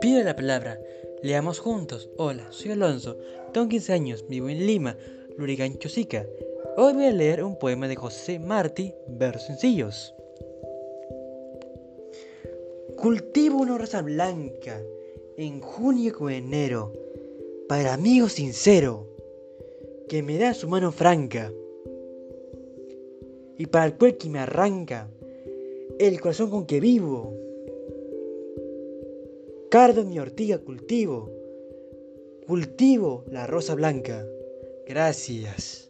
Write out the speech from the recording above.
Pido la palabra. Leamos juntos. Hola, soy Alonso. Tengo 15 años. Vivo en Lima, Lurigancho Chosica. Hoy voy a leer un poema de José Martí, versos sencillos. Cultivo una rosa blanca en junio con enero para amigo sincero que me da su mano franca y para el cual que me arranca el corazón con que vivo. Cardo mi ortiga cultivo, cultivo la rosa blanca. Gracias.